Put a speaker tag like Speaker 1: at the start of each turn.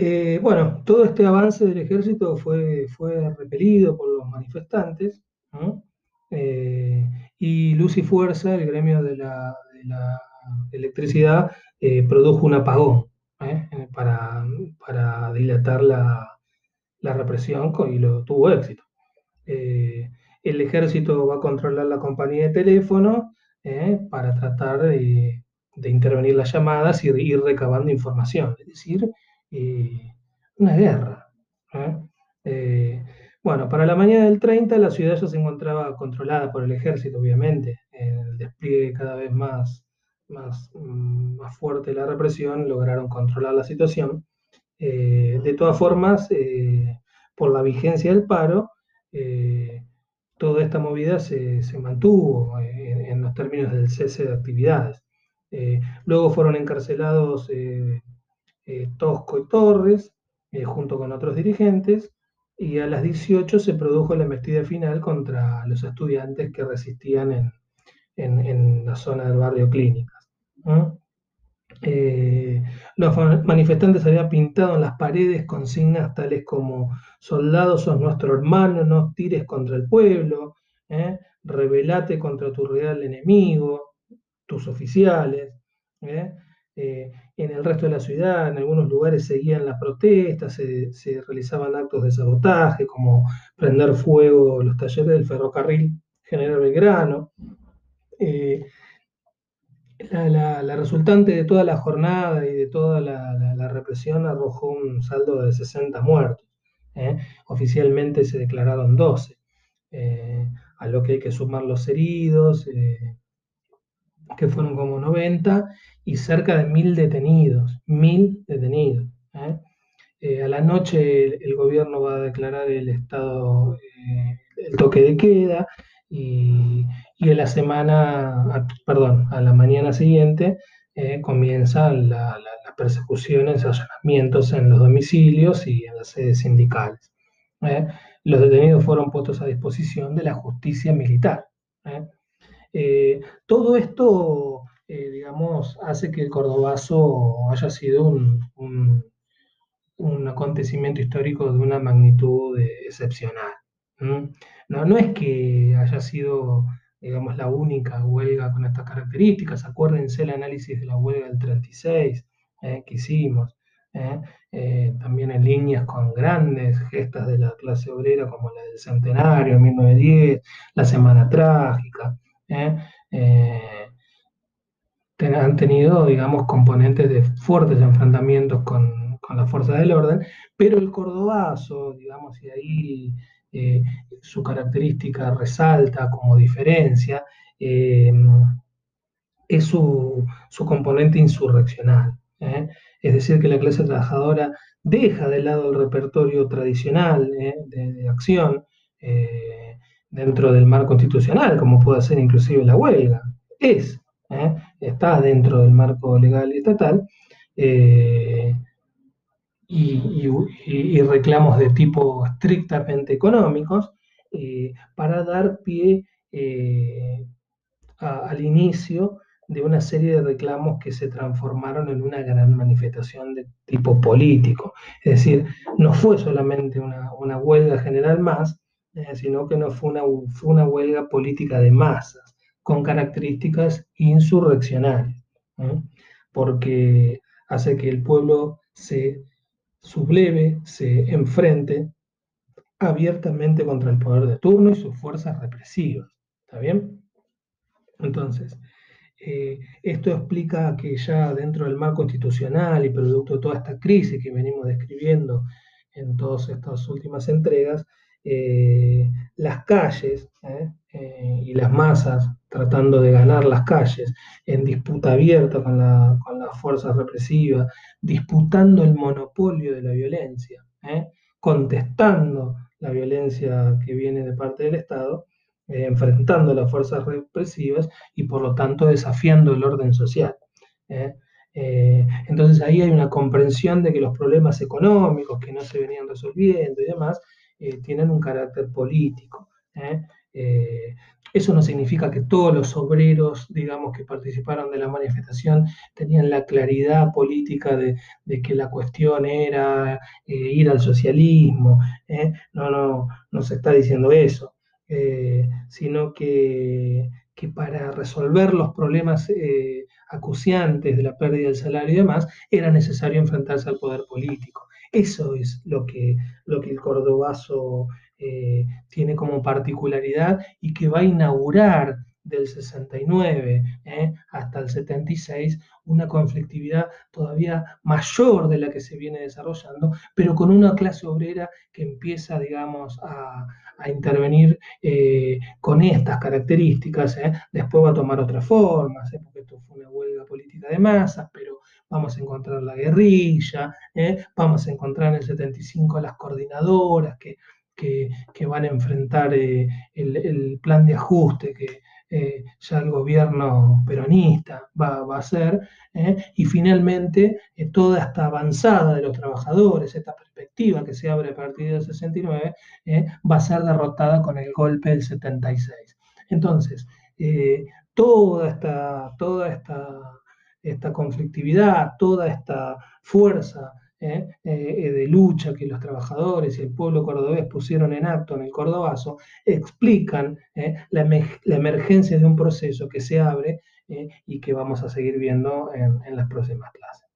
Speaker 1: Eh, bueno, todo este avance del ejército fue, fue repelido por los manifestantes, eh, y Luz y Fuerza, el gremio de la, electricidad, eh, produjo un apagón para, dilatar la, represión y lo tuvo éxito. el ejército va a controlar la compañía de teléfono para tratar de, de, intervenir las llamadas y ir recabando información. Es decir, eh, una guerra. ¿eh? Eh, bueno, para la mañana del 30 la ciudad ya se encontraba controlada por el ejército, obviamente. el despliegue cada vez más, más, mm, más fuerte de la represión lograron controlar la situación. de todas formas, por la vigencia del paro, toda esta movida se, mantuvo en, los términos del cese de actividades. luego fueron encarcelados eh, Tosco y Torres, eh, junto con otros dirigentes, y a las 18 se produjo la embestida final contra los estudiantes que resistían en, la zona del barrio Clínicas. Eh, los manifestantes habían pintado en las paredes consignas tales como soldados son nuestro hermano, no tires contra el pueblo, rebelate contra tu real enemigo, tus oficiales. Eh, en el resto de la ciudad, en algunos lugares seguían las protestas, se, realizaban actos de sabotaje, como prender fuego los talleres del ferrocarril General Belgrano. Eh, la, resultante de toda la jornada y de toda la, represión arrojó un saldo de 60 muertos. ¿eh? Oficialmente se declararon 12, a lo que hay que sumar los heridos, que fueron como 90, y cerca de mil detenidos, mil detenidos. ¿eh? Eh, a la noche el, gobierno va a declarar el estado, eh, el toque de queda y, y, en la semana, perdón, a la mañana siguiente comienzan las persecuciones, allanamientos en los domicilios y en las sedes sindicales. Los detenidos fueron puestos a disposición de la justicia militar. Todo esto eh, digamos, hace que el Cordobazo haya sido un, un, acontecimiento histórico de una magnitud excepcional. No, no es que haya sido, digamos, la única huelga con estas características. Acuérdense el análisis de la huelga del 36 eh, que hicimos. Eh, también en líneas con grandes gestas de la clase obrera como la del centenario 1910, la Semana Trágica han tenido, digamos, componentes de fuertes enfrentamientos con, con las fuerzas del orden, pero el cordobazo, digamos, y ahí eh, su característica resalta como diferencia, eh, es su, componente insurreccional. ¿eh? Es decir, que la clase trabajadora deja de lado el repertorio tradicional de, acción dentro del mar constitucional, como puede ser inclusive la huelga. Es ¿eh? está dentro del marco legal estatal, eh, y, reclamos de tipo estrictamente económicos, eh, para dar pie al inicio de una serie de reclamos que se transformaron en una gran manifestación de tipo político. Es decir, no fue solamente una, huelga general más, sino que no fue una, fue una huelga política de masas con características insurreccionales, porque hace que el pueblo se subleve, se enfrente abiertamente contra el poder de turno y sus fuerzas represivas. ¿Está bien? Entonces, eh, esto explica que ya dentro del marco constitucional y producto de toda esta crisis que venimos describiendo en todas estas últimas entregas, eh, las calles ¿eh? y las masas tratando de ganar las calles, en disputa abierta con, la, las fuerzas represivas, disputando el monopolio de la violencia, ¿eh? contestando la violencia que viene de parte del Estado, eh, enfrentando las fuerzas represivas y por lo tanto desafiando el orden social. ¿eh? entonces ahí hay una comprensión de que los problemas económicos que no se venían resolviendo y demás tienen un carácter político. eso no significa que todos los obreros, digamos, que participaron de la manifestación tenían la claridad política de, que la cuestión era ir al socialismo. No, no, no se está diciendo eso, sino que, que, para resolver los problemas acuciantes de la pérdida del salario y demás, era necesario enfrentarse al poder político. Eso es lo que, lo que el cordobazo eh, tiene como particularidad y que va a inaugurar del 69 eh, hasta el 76 una conflictividad todavía mayor de la que se viene desarrollando, pero con una clase obrera que empieza, digamos, a, intervenir eh, con estas características. Después va a tomar otras formas, porque esto fue una huelga política de masas, vamos a encontrar la guerrilla, vamos a encontrar en el 75 las coordinadoras que que, van a enfrentar eh, el, plan de ajuste que eh, ya el gobierno peronista va, a hacer, eh, y finalmente toda esta avanzada de los trabajadores, esta perspectiva que se abre a partir del 69, va a ser derrotada con el golpe del 76. Entonces, toda esta, toda esta, esta conflictividad, toda esta fuerza ¿eh? Eh, de lucha que los trabajadores y el pueblo cordobés pusieron en acto en el Cordobazo, explican ¿eh? la, emergencia de un proceso que se abre y que vamos a seguir viendo en las próximas clases.